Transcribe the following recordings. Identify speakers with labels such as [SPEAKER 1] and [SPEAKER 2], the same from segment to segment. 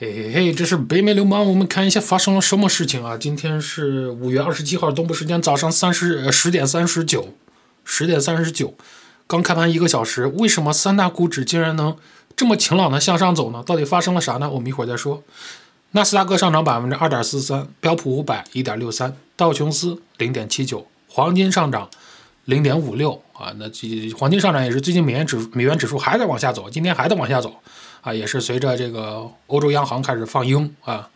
[SPEAKER 1] 嘿嘿嘿，这是北美流氓，我们看一下发生了什么事情啊？今天是五月二十七号，东部时间早上三十十点三十九，十点三十九，刚开盘一个小时，为什么三大股指竟然能这么晴朗的向上走呢？到底发生了啥呢？我们一会儿再说。纳斯达克上涨百分之二点四三，标普五百一点六三，道琼斯零点七九，黄金上涨零点五六啊。那这黄金上涨也是最近美元指美元指数还在往下走，今天还在往下走。啊，也是随着这个欧洲央行开始放鹰啊，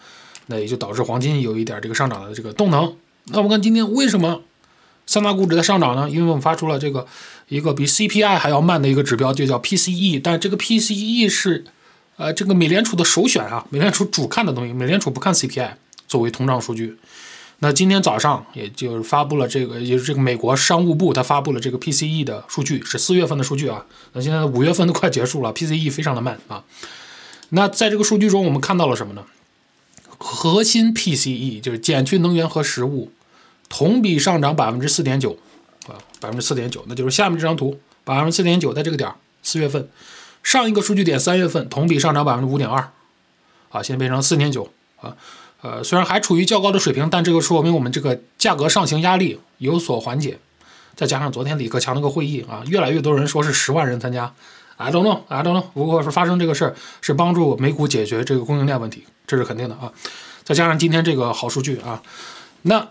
[SPEAKER 1] 那也就导致黄金有一点这个上涨的这个动能。那我们看今天为什么三大股指在上涨呢？因为我们发出了这个一个比 CPI 还要慢的一个指标，就叫 PCE。但这个 PCE 是呃这个美联储的首选啊，美联储主看的东西，美联储不看 CPI 作为通胀数据。那今天早上，也就是发布了这个，也是这个美国商务部，它发布了这个 PCE 的数据，是四月份的数据啊。那现在五月份都快结束了，PCE 非常的慢啊。那在这个数据中，我们看到了什么呢？核心 PCE 就是减去能源和食物，同比上涨百分之四点九啊，百分之四点九，那就是下面这张图，百分之四点九，在这个点儿，四月份，上一个数据点三月份同比上涨百分之五点二，啊，现在变成四点九啊。呃，虽然还处于较高的水平，但这个说明我们这个价格上行压力有所缓解。再加上昨天李克强那个会议啊，越来越多人说是十万人参加，I don't know，I don't know。不过是发生这个事儿，是帮助美股解决这个供应链问题，这是肯定的啊。再加上今天这个好数据啊，那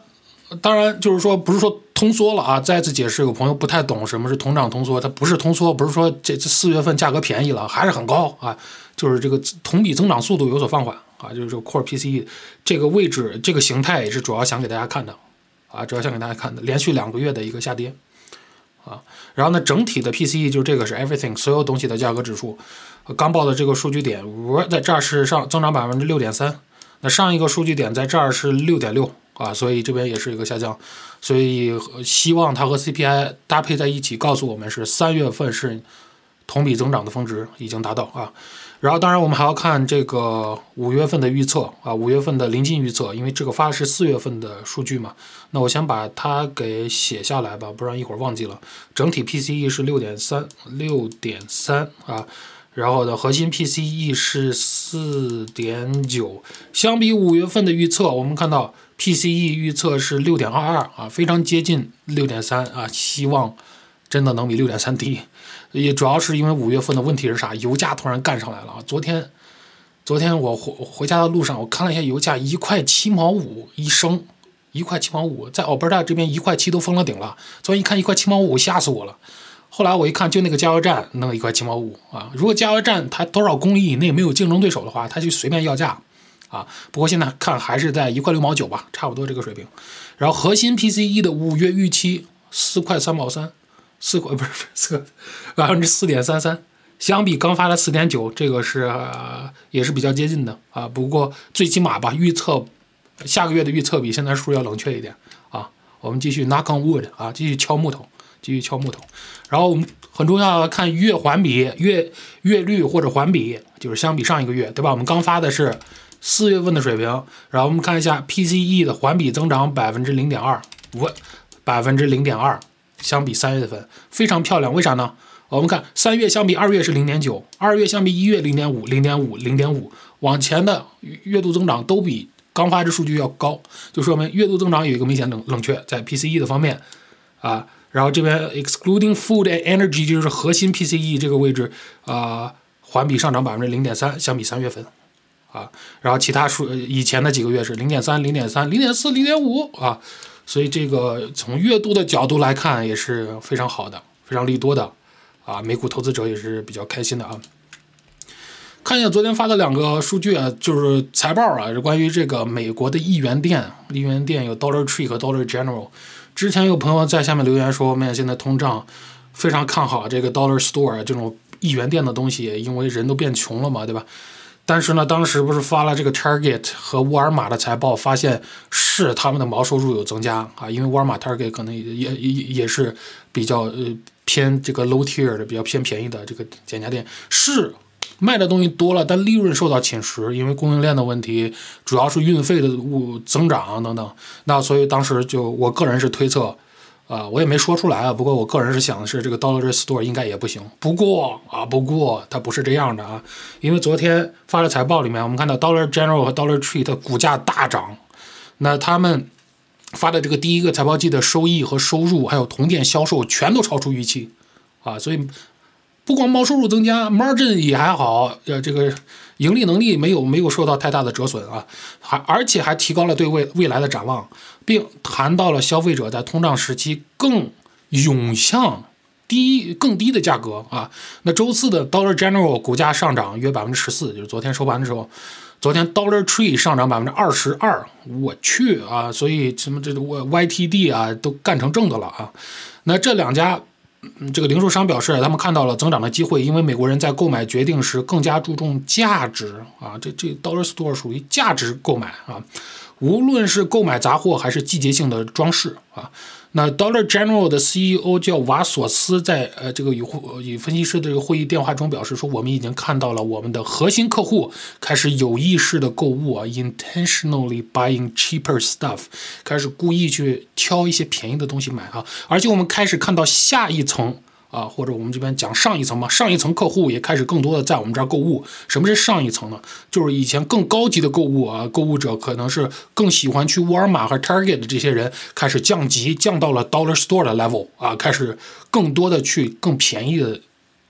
[SPEAKER 1] 当然就是说不是说通缩了啊。再次解释，有朋友不太懂什么是通胀通缩，它不是通缩，不是说这这四月份价格便宜了，还是很高啊，就是这个同比增长速度有所放缓。啊，就是这个 Core PCE 这个位置、这个形态也是主要想给大家看的，啊，主要想给大家看的，连续两个月的一个下跌，啊，然后呢，整体的 PCE 就是这个是 Everything 所有东西的价格指数，刚报的这个数据点，我在这儿是上增长百分之六点三，那上一个数据点在这儿是六点六，啊，所以这边也是一个下降，所以希望它和 CPI 搭配在一起，告诉我们是三月份是同比增长的峰值已经达到啊。然后，当然我们还要看这个五月份的预测啊，五月份的临近预测，因为这个发的是四月份的数据嘛。那我先把它给写下来吧，不然一会儿忘记了。整体 PCE 是六点三，六点三啊。然后的核心 PCE 是四点九，相比五月份的预测，我们看到 PCE 预测是六点二二啊，非常接近六点三啊，希望真的能比六点三低。也主要是因为五月份的问题是啥？油价突然干上来了啊！昨天，昨天我回回家的路上，我看了一下油价，一块七毛五一升，一块七毛五，在 Alberta 这边一块七都封了顶了。昨天一看一块七毛五，吓死我了。后来我一看，就那个加油站弄一块七毛五啊！如果加油站它多少公里以内没有竞争对手的话，它就随便要价啊。不过现在看还是在一块六毛九吧，差不多这个水平。然后核心 PCE 的五月预期四块三毛三。四块不是 四，百分之四点三三，相比刚发的四点九，这个是也是比较接近的啊。不过最起码吧，预测下个月的预测比现在数要冷却一点啊。我们继续 knock on wood 啊，继续敲木头，继续敲木头。然后我们很重要看月环比、月月率或者环比，就是相比上一个月，对吧？我们刚发的是四月份的水平，然后我们看一下 PCE 的环比增长百分之零点二五，百分之零点二。相比三月份非常漂亮，为啥呢？我们看三月相比二月是零点九，二月相比一月零点五，零点五，零点五，往前的月度增长都比刚发这数据要高，就说明月度增长有一个明显冷冷却在 PCE 的方面啊。然后这边 excluding food and energy 就是核心 PCE 这个位置啊，环比上涨百分之零点三，相比三月份啊。然后其他数以前的几个月是零点三、零点三、零点四、零点五啊。所以这个从月度的角度来看也是非常好的，非常利多的，啊，美股投资者也是比较开心的啊。看一下昨天发的两个数据啊，就是财报啊，是关于这个美国的一元店，一元店有 Dollar Tree 和 Dollar General。之前有朋友在下面留言说，我们现在通胀非常看好这个 Dollar Store 这种一元店的东西，因为人都变穷了嘛，对吧？但是呢，当时不是发了这个 Target 和沃尔玛的财报，发现是他们的毛收入有增加啊，因为沃尔玛 Target 可能也也也是比较呃偏这个 low tier 的，比较偏便宜的这个减价店，是卖的东西多了，但利润受到侵蚀，因为供应链的问题，主要是运费的物增长等等。那所以当时就我个人是推测啊，我也没说出来啊。不过我个人是想的是，这个 Dollar Store 应该也不行。不过啊，不过它不是这样的啊，因为昨天发的财报里面，我们看到 Dollar General 和 Dollar Tree 的股价大涨，那他们发的这个第一个财报季的收益和收入，还有同店销售全都超出预期啊，所以不光毛收入增加，margin 也还好，呃，这个盈利能力没有没有受到太大的折损啊，还而且还提高了对未未来的展望。并谈到了消费者在通胀时期更涌向低更低的价格啊。那周四的 Dollar General 股价上涨约百分之十四，就是昨天收盘的时候，昨天 Dollar Tree 上涨百分之二十二，我去啊！所以什么这我 YTD 啊都干成正的了啊。那这两家这个零售商表示，他们看到了增长的机会，因为美国人在购买决定时更加注重价值啊。这这 Dollar Store 属于价值购买啊。无论是购买杂货还是季节性的装饰啊，那 Dollar General 的 CEO 叫瓦索斯在呃这个与会与分析师的这个会议电话中表示说，我们已经看到了我们的核心客户开始有意识的购物啊，intentionally buying cheaper stuff，开始故意去挑一些便宜的东西买啊，而且我们开始看到下一层。啊，或者我们这边讲上一层嘛，上一层客户也开始更多的在我们这儿购物。什么是上一层呢？就是以前更高级的购物啊，购物者可能是更喜欢去沃尔玛和 Target 的这些人，开始降级，降到了 Dollar Store 的 level 啊，开始更多的去更便宜的。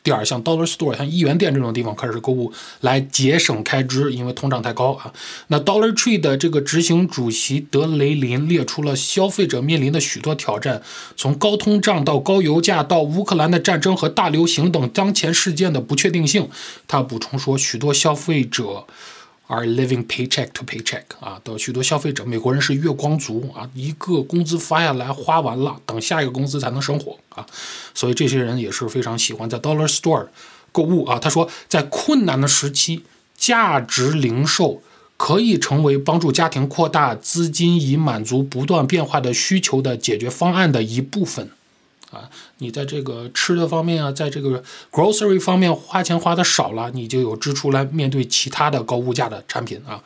[SPEAKER 1] 第二，像 Dollar Store、像一元店这种地方开始购物，来节省开支，因为通胀太高啊。那 Dollar Tree 的这个执行主席德雷林列出了消费者面临的许多挑战，从高通胀到高油价，到乌克兰的战争和大流行等当前事件的不确定性。他补充说，许多消费者。Are living paycheck to paycheck 啊，的许多消费者，美国人是月光族啊，一个工资发下来花完了，等下一个工资才能生活啊，所以这些人也是非常喜欢在 Dollar Store 购物啊。他说，在困难的时期，价值零售可以成为帮助家庭扩大资金以满足不断变化的需求的解决方案的一部分。啊，你在这个吃的方面啊，在这个 grocery 方面花钱花的少了，你就有支出来面对其他的高物价的产品啊。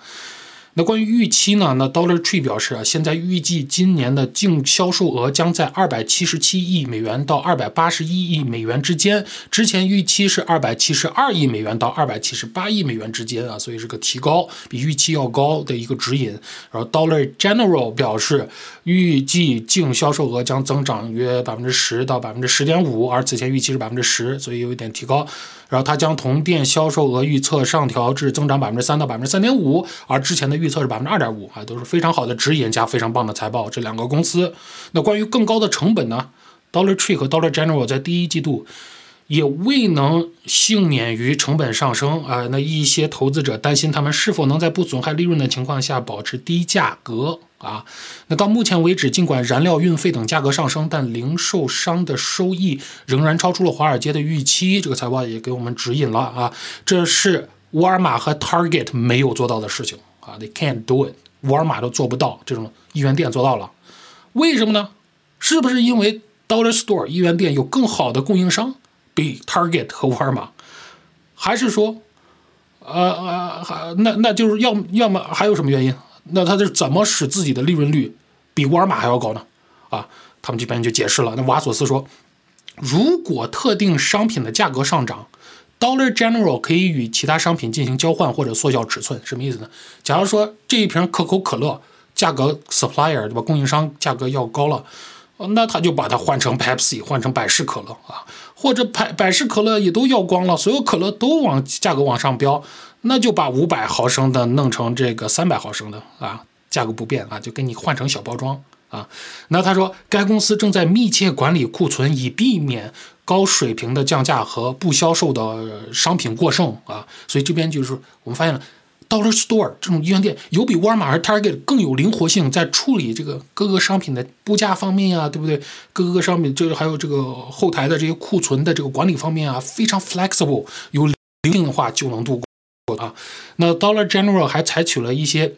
[SPEAKER 1] 那关于预期呢？那 Dollar Tree 表示啊，现在预计今年的净销售额将在二百七十七亿美元到二百八十一亿美元之间。之前预期是二百七十二亿美元到二百七十八亿美元之间啊，所以是个提高，比预期要高的一个指引。然后 Dollar General 表示，预计净销售额将增长约百分之十到百分之十点五，而此前预期是百分之十，所以有一点提高。然后它将同店销售额预测上调至增长百分之三到百分之三点五，而之前的预测是百分之二点五啊，都是非常好的指引加非常棒的财报。这两个公司，那关于更高的成本呢？Dollar Tree 和 Dollar General 在第一季度。也未能幸免于成本上升啊！那一些投资者担心他们是否能在不损害利润的情况下保持低价格啊？那到目前为止，尽管燃料、运费等价格上升，但零售商的收益仍然超出了华尔街的预期。这个财报也给我们指引了啊，这是沃尔玛和 Target 没有做到的事情啊，They can't do it，沃尔玛都做不到，这种一元店做到了，为什么呢？是不是因为 Dollar Store 一元店有更好的供应商？比 Target 和沃尔玛，还是说，呃呃，那那就是要要么还有什么原因？那他是怎么使自己的利润率比沃尔玛还要高呢？啊，他们这边就解释了。那瓦索斯说，如果特定商品的价格上涨，Dollar General 可以与其他商品进行交换或者缩小尺寸。什么意思呢？假如说这一瓶可口可乐价格 supplier 对吧，供应商价格要高了。那他就把它换成 Pepsi，换成百事可乐啊，或者百百事可乐也都要光了，所有可乐都往价格往上飙，那就把五百毫升的弄成这个三百毫升的啊，价格不变啊，就给你换成小包装啊。那他说，该公司正在密切管理库存，以避免高水平的降价和不销售的商品过剩啊。所以这边就是我们发现了。Dollar Store 这种医院店有比沃尔玛和 Target 更有灵活性，在处理这个各个商品的估价方面呀，对不对？各个商品就是还有这个后台的这些库存的这个管理方面啊，非常 flexible，有灵性的话就能度过啊。那 Dollar General 还采取了一些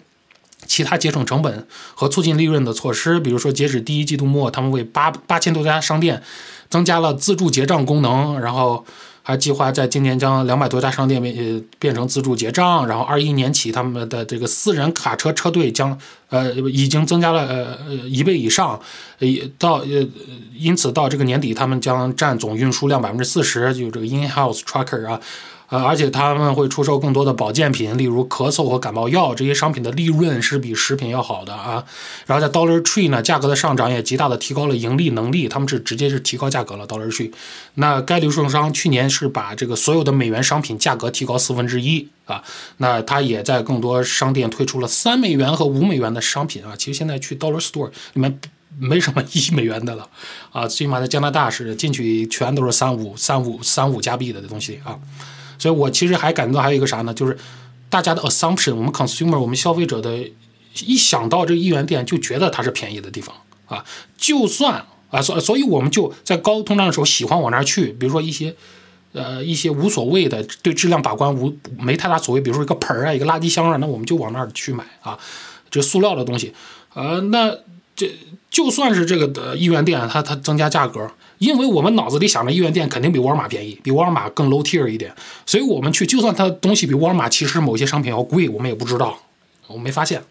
[SPEAKER 1] 其他节省成本和促进利润的措施，比如说截止第一季度末，他们为八八千多家商店增加了自助结账功能，然后。还计划在今年将两百多家商店变呃变成自助结账，然后二一年起他们的这个私人卡车车队将呃已经增加了呃一倍以上，也到呃因此到这个年底他们将占总运输量百分之四十，就这个 in-house trucker 啊。呃，而且他们会出售更多的保健品，例如咳嗽和感冒药这些商品的利润是比食品要好的啊。然后在 Dollar Tree 呢，价格的上涨也极大的提高了盈利能力，他们是直接是提高价格了。Dollar Tree，那该零售商去年是把这个所有的美元商品价格提高四分之一啊。那他也在更多商店推出了三美元和五美元的商品啊。其实现在去 Dollar Store 里面没什么一美元的了啊，最起码在加拿大是进去全都是三五三五三五加币的东西啊。所以我其实还感觉到还有一个啥呢？就是大家的 assumption，我们 consumer，我们消费者的，一想到这一元店就觉得它是便宜的地方啊。就算啊，所所以我们就在高通胀的时候喜欢往那儿去。比如说一些呃一些无所谓的，对质量把关无没太大所谓，比如说一个盆儿啊，一个垃圾箱啊，那我们就往那儿去买啊。这塑料的东西，呃，那这就算是这个的一元店，它它增加价格。因为我们脑子里想着一元店肯定比沃尔玛便宜，比沃尔玛更 low tier 一点，所以我们去，就算它东西比沃尔玛其实某些商品要贵，我们也不知道，我没发现，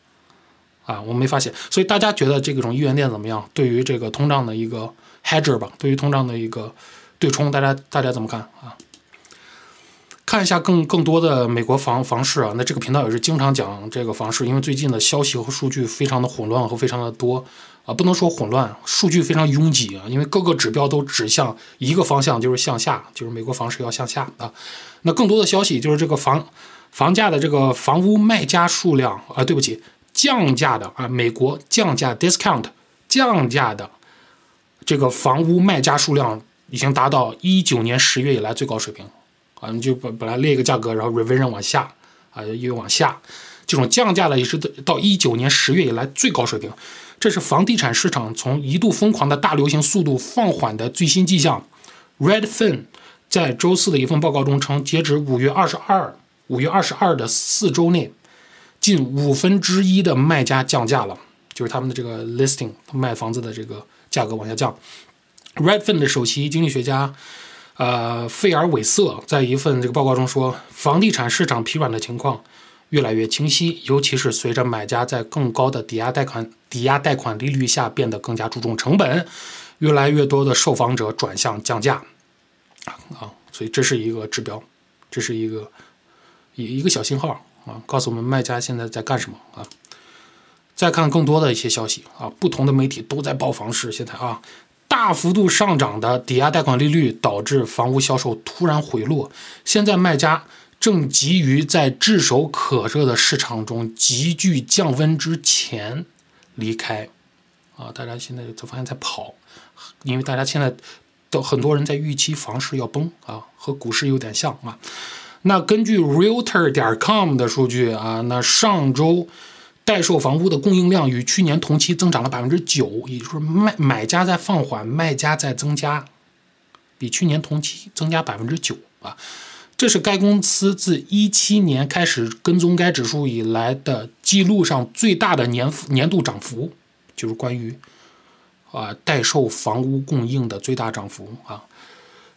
[SPEAKER 1] 啊，我没发现。所以大家觉得这种一元店怎么样？对于这个通胀的一个 hedge 吧，对于通胀的一个对冲，大家大家怎么看啊？看一下更更多的美国房房市啊，那这个频道也是经常讲这个房市，因为最近的消息和数据非常的混乱和非常的多。啊，不能说混乱，数据非常拥挤啊，因为各个指标都指向一个方向，就是向下，就是美国房市要向下啊。那更多的消息就是这个房房价的这个房屋卖家数量啊，对不起，降价的啊，美国降价 discount 降价的这个房屋卖家数量已经达到一九年十月以来最高水平啊。你就本本来列一个价格，然后 revision 往下啊，又往下，这种降价的也是到一九年十月以来最高水平。这是房地产市场从一度疯狂的大流行速度放缓的最新迹象。Redfin 在周四的一份报告中称，截止五月二十二，五月二十二的四周内，近五分之一的卖家降价了，就是他们的这个 listing 卖房子的这个价格往下降。Redfin 的首席经济学家，呃，费尔韦瑟在一份这个报告中说，房地产市场疲软的情况。越来越清晰，尤其是随着买家在更高的抵押贷款抵押贷款利率下变得更加注重成本，越来越多的受访者转向降价，啊，所以这是一个指标，这是一个一一个小信号啊，告诉我们卖家现在在干什么啊。再看更多的一些消息啊，不同的媒体都在报房市，现在啊，大幅度上涨的抵押贷款利率导致房屋销售突然回落，现在卖家。正急于在炙手可热的市场中急剧降温之前离开，啊，大家现在就发现在跑，因为大家现在都很多人在预期房市要崩啊，和股市有点像啊。那根据 Realtor 点 com 的数据啊，那上周待售房屋的供应量与去年同期增长了百分之九，也就是卖买家在放缓，卖家在增加，比去年同期增加百分之九啊。这是该公司自一七年开始跟踪该指数以来的记录上最大的年年度涨幅，就是关于啊待售房屋供应的最大涨幅啊。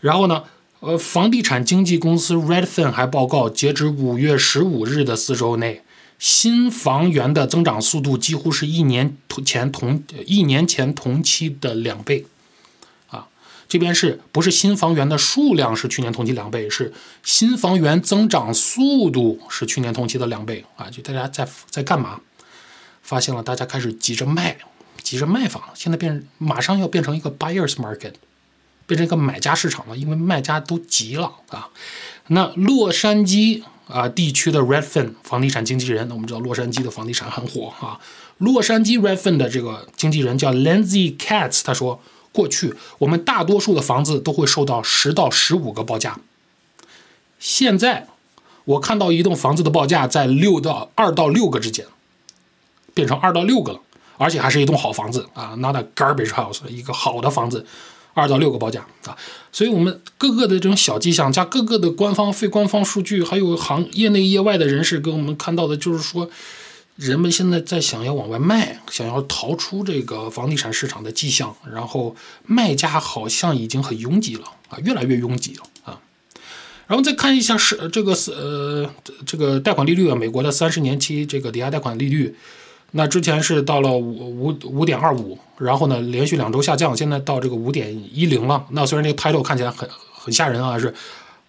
[SPEAKER 1] 然后呢，呃，房地产经纪公司 Redfin 还报告，截止五月十五日的四周内，新房源的增长速度几乎是一年前同一年前同期的两倍。这边是不是新房源的数量是去年同期两倍？是新房源增长速度是去年同期的两倍啊！就大家在在干嘛？发现了，大家开始急着卖，急着卖房，现在变马上要变成一个 buyers market，变成一个买家市场了，因为卖家都急了啊。那洛杉矶啊地区的 Redfin 房地产经纪人，那我们知道洛杉矶的房地产很火啊。洛杉矶 Redfin 的这个经纪人叫 Lindsay Katz，他说。过去我们大多数的房子都会受到十到十五个报价，现在我看到一栋房子的报价在六到二到六个之间，变成二到六个了，而且还是一栋好房子啊，not a garbage house，一个好的房子，二到六个报价啊，所以我们各个的这种小迹象加各个的官方、非官方数据，还有行业内业外的人士给我们看到的，就是说。人们现在在想要往外卖，想要逃出这个房地产市场的迹象，然后卖家好像已经很拥挤了啊，越来越拥挤了啊。然后再看一下是这个是呃这个贷款利率啊，美国的三十年期这个抵押贷款利率，那之前是到了五五五点二五，然后呢连续两周下降，现在到这个五点一零了。那虽然这个 title 看起来很很吓人啊，是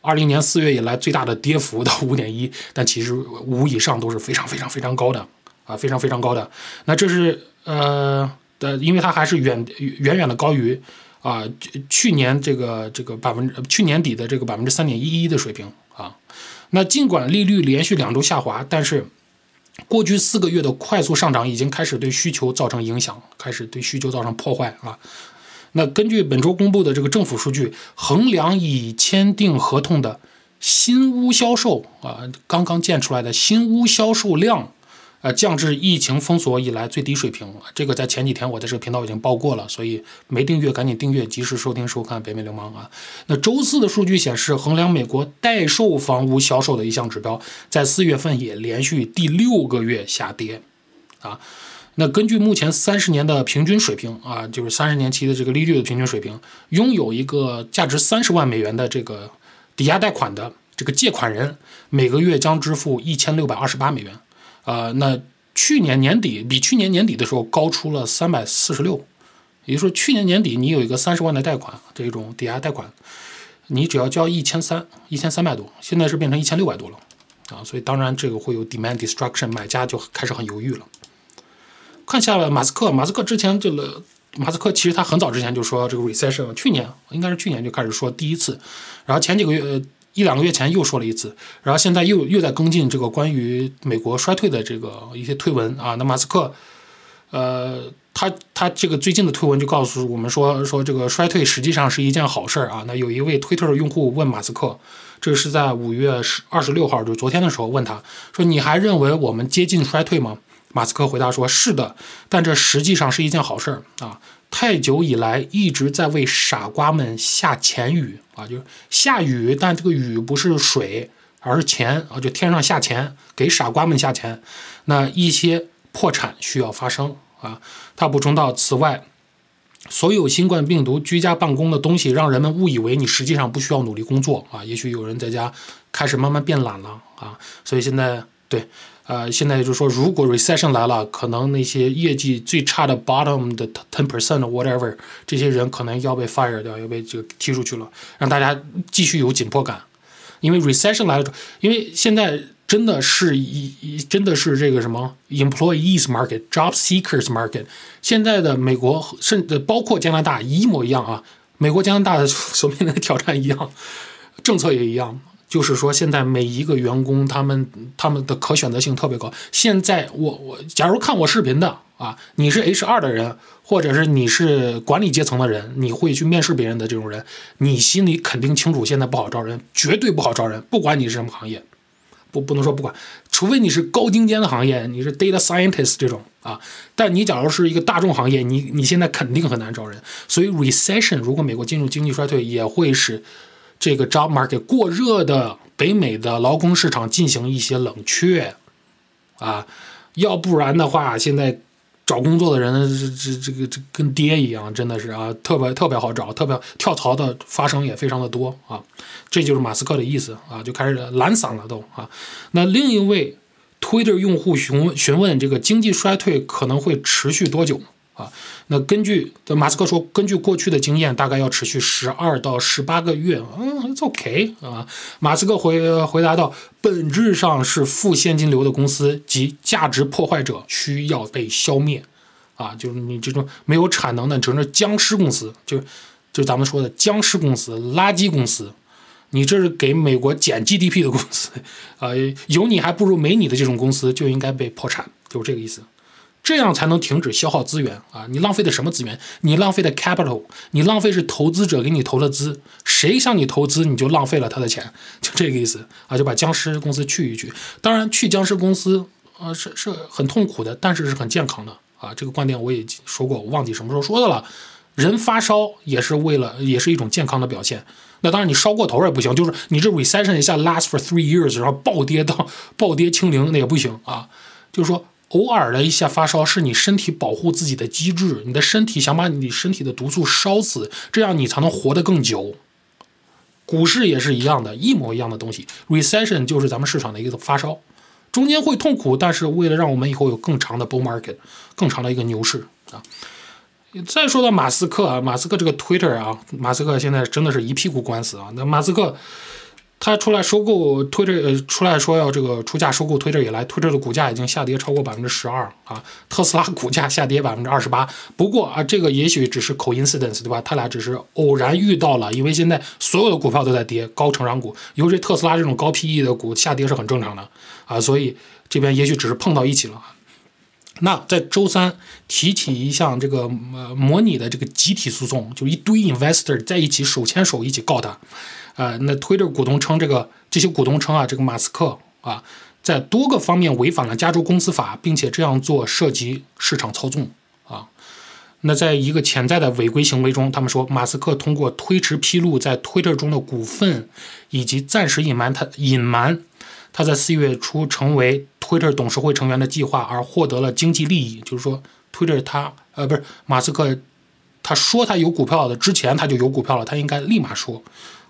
[SPEAKER 1] 二零年四月以来最大的跌幅到五点一，但其实五以上都是非常非常非常高的啊，非常非常高的。那这是呃的，因为它还是远远远的高于。啊，去年这个这个百分之去年底的这个百分之三点一一的水平啊，那尽管利率连续两周下滑，但是过去四个月的快速上涨已经开始对需求造成影响，开始对需求造成破坏啊。那根据本周公布的这个政府数据，衡量已签订合同的新屋销售啊，刚刚建出来的新屋销售量。呃，降至疫情封锁以来最低水平，这个在前几天我在这个频道已经报过了，所以没订阅赶紧订阅，及时收听收看北美流氓啊。那周四的数据显示，衡量美国待售房屋销售的一项指标，在四月份也连续第六个月下跌，啊，那根据目前三十年的平均水平啊，就是三十年期的这个利率的平均水平，拥有一个价值三十万美元的这个抵押贷款的这个借款人，每个月将支付一千六百二十八美元。呃，那去年年底比去年年底的时候高出了三百四十六，也就是说去年年底你有一个三十万的贷款，这种抵押贷款，你只要交一千三一千三百多，现在是变成一千六百多了，啊，所以当然这个会有 demand destruction，买家就开始很犹豫了。看下了马斯克，马斯克之前这个马斯克其实他很早之前就说这个 recession，去年应该是去年就开始说第一次，然后前几个月。一两个月前又说了一次，然后现在又又在跟进这个关于美国衰退的这个一些推文啊。那马斯克，呃，他他这个最近的推文就告诉我们说说这个衰退实际上是一件好事儿啊。那有一位推特的用户问马斯克，这是在五月十二十六号，就昨天的时候问他说：“你还认为我们接近衰退吗？”马斯克回答说：“是的，但这实际上是一件好事儿啊。”太久以来一直在为傻瓜们下钱雨啊，就是下雨，但这个雨不是水，而是钱啊，就天上下钱给傻瓜们下钱。那一些破产需要发生啊。他补充到，此外，所有新冠病毒居家办公的东西，让人们误以为你实际上不需要努力工作啊。也许有人在家开始慢慢变懒了啊。所以现在对。呃，现在就是说，如果 recession 来了，可能那些业绩最差的 bottom 的 ten percent whatever，这些人可能要被 fire 掉，要被这个踢出去了，让大家继续有紧迫感。因为 recession 来了，因为现在真的是一一真的是这个什么 employees market，job seekers market，现在的美国甚至包括加拿大一模一样啊，美国加拿大的所面临的挑战一样，政策也一样。就是说，现在每一个员工，他们他们的可选择性特别高。现在我我，假如看我视频的啊，你是 H 二的人，或者是你是管理阶层的人，你会去面试别人的这种人，你心里肯定清楚，现在不好招人，绝对不好招人。不管你是什么行业，不不能说不管，除非你是高精尖的行业，你是 data scientist 这种啊。但你假如是一个大众行业，你你现在肯定很难招人。所以 recession 如果美国进入经济衰退，也会使。这个 job market 过热的北美的劳工市场进行一些冷却，啊，要不然的话，现在找工作的人这这这个这跟爹一样，真的是啊，特别特别好找，特别跳槽的发生也非常的多啊，这就是马斯克的意思啊，就开始懒散了都啊。那另一位 Twitter 用户询问询问这个经济衰退可能会持续多久？啊，那根据马斯克说，根据过去的经验，大概要持续十二到十八个月。嗯，It's OK 啊。马斯克回回答道：“本质上是负现金流的公司及价值破坏者需要被消灭。啊，就是你这种没有产能的，整个僵尸公司，就就咱们说的僵尸公司、垃圾公司，你这是给美国减 GDP 的公司 啊，有你还不如没你的这种公司就应该被破产，就是这个意思。”这样才能停止消耗资源啊！你浪费的什么资源？你浪费的 capital，你浪费是投资者给你投的资，谁向你投资，你就浪费了他的钱，就这个意思啊！就把僵尸公司去一去。当然，去僵尸公司，呃，是是很痛苦的，但是是很健康的啊！这个观点我也说过，我忘记什么时候说的了。人发烧也是为了，也是一种健康的表现。那当然，你烧过头也不行，就是你这 recession 一下 last for three years，然后暴跌到暴跌清零，那也不行啊！就是说。偶尔的一下发烧是你身体保护自己的机制，你的身体想把你身体的毒素烧死，这样你才能活得更久。股市也是一样的，一模一样的东西。Recession 就是咱们市场的一个发烧，中间会痛苦，但是为了让我们以后有更长的 bull market，更长的一个牛市啊。再说到马斯克啊，马斯克这个 Twitter 啊，马斯克现在真的是一屁股官司啊。那马斯克。他出来收购 Twitter，呃，出来说要这个出价收购 Twitter 以来，Twitter 的股价已经下跌超过百分之十二啊，特斯拉股价下跌百分之二十八。不过啊，这个也许只是 coincidence，对吧？他俩只是偶然遇到了，因为现在所有的股票都在跌，高成长股，尤其特斯拉这种高 PE 的股下跌是很正常的啊，所以这边也许只是碰到一起了。那在周三提起一项这个呃模拟的这个集体诉讼，就一堆 investor 在一起手牵手一起告他。呃，那 Twitter 股东称，这个这些股东称啊，这个马斯克啊，在多个方面违反了加州公司法，并且这样做涉及市场操纵啊。那在一个潜在的违规行为中，他们说马斯克通过推迟披露在 Twitter 中的股份，以及暂时隐瞒他隐瞒他在四月初成为 Twitter 董事会成员的计划而获得了经济利益。就是说，Twitter 他呃不是马斯克，他说他有股票的之前他就有股票了，他应该立马说。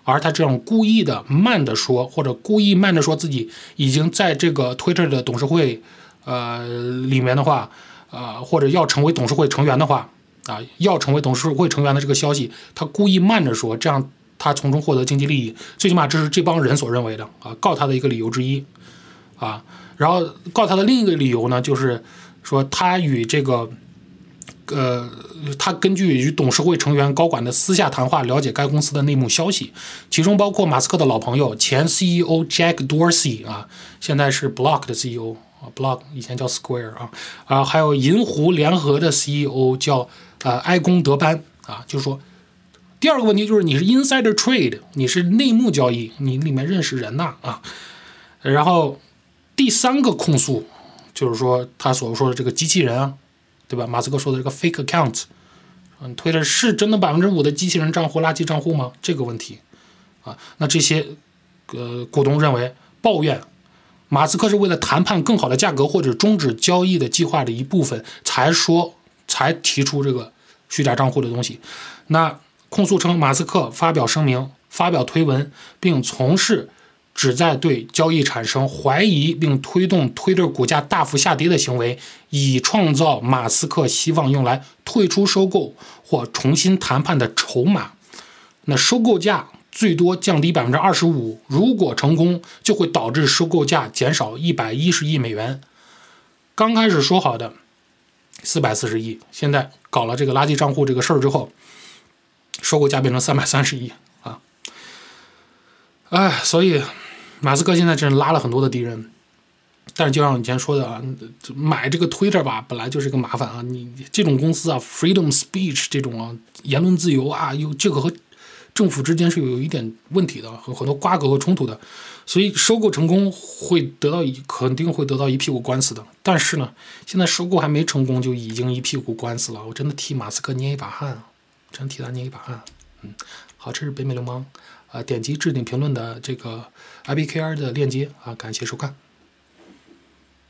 [SPEAKER 1] 而他这种故意的慢的说，或者故意慢的说自己已经在这个 Twitter 的董事会，呃里面的话，呃或者要成为董事会成员的话，啊要成为董事会成员的这个消息，他故意慢着说，这样他从中获得经济利益，最起码这是这帮人所认为的啊，告他的一个理由之一，啊，然后告他的另一个理由呢，就是说他与这个。呃，他根据与董事会成员、高管的私下谈话，了解该公司的内幕消息，其中包括马斯克的老朋友前 CEO Jack Dorsey 啊，现在是 Block 的 CEO 啊，Block 以前叫 Square 啊，啊，还有银湖联合的 CEO 叫呃埃公德班啊，就是说，第二个问题就是你是 Insider Trade，你是内幕交易，你里面认识人呐啊，然后第三个控诉就是说他所说的这个机器人啊。对吧？马斯克说的这个 fake account，嗯，推的是真的百分之五的机器人账户、垃圾账户吗？这个问题，啊，那这些呃股东认为抱怨，马斯克是为了谈判更好的价格或者终止交易的计划的一部分才说才提出这个虚假账户的东西。那控诉称，马斯克发表声明、发表推文并从事。旨在对交易产生怀疑，并推动 Twitter 股价大幅下跌的行为，以创造马斯克希望用来退出收购或重新谈判的筹码。那收购价最多降低百分之二十五，如果成功，就会导致收购价减少一百一十亿美元。刚开始说好的四百四十亿，现在搞了这个垃圾账户这个事儿之后，收购价变成三百三十亿啊！哎，所以。马斯克现在真是拉了很多的敌人，但是就像以前说的啊，买这个 Twitter 吧，本来就是个麻烦啊。你这种公司啊，freedom speech 这种啊，言论自由啊，有这个和政府之间是有一点问题的，和很多瓜葛和冲突的。所以收购成功会得到一肯定会得到一屁股官司的。但是呢，现在收购还没成功就已经一屁股官司了，我真的替马斯克捏一把汗啊，真替他捏一把汗。嗯，好，这是北美流氓。啊，点击置顶评论的这个 IBKR 的链接啊，感谢收看。